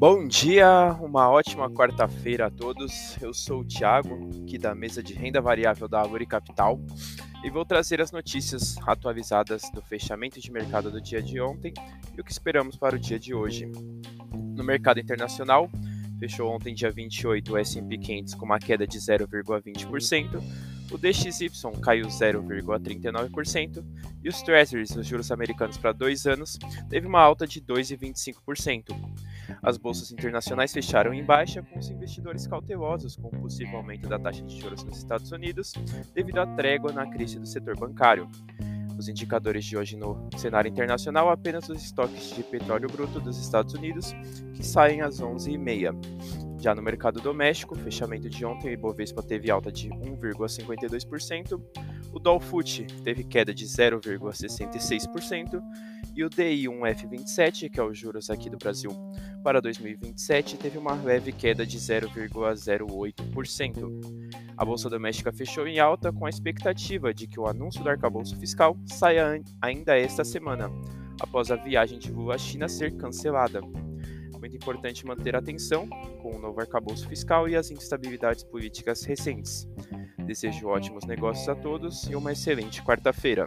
Bom dia, uma ótima quarta-feira a todos. Eu sou o Thiago, aqui da mesa de renda variável da Aguri Capital, e vou trazer as notícias atualizadas do fechamento de mercado do dia de ontem e o que esperamos para o dia de hoje. No mercado internacional, fechou ontem, dia 28, o S&P 500 com uma queda de 0,20%, o DXY caiu 0,39% e os Treasuries, os juros americanos para dois anos, teve uma alta de 2,25%. As bolsas internacionais fecharam em baixa, com os investidores cautelosos com o possível aumento da taxa de juros nos Estados Unidos, devido à trégua na crise do setor bancário. Os indicadores de hoje no cenário internacional apenas os estoques de petróleo bruto dos Estados Unidos, que saem às 11h30. Já no mercado doméstico, fechamento de ontem, o Ibovespa teve alta de 1,52%, o Dolfut teve queda de 0,66% e o DI1F27, que é o juros aqui do Brasil para 2027, teve uma leve queda de 0,08%. A bolsa doméstica fechou em alta com a expectativa de que o anúncio do arcabouço fiscal saia ainda esta semana, após a viagem de Lula à China ser cancelada muito importante manter atenção com o novo arcabouço fiscal e as instabilidades políticas recentes. Desejo ótimos negócios a todos e uma excelente quarta-feira.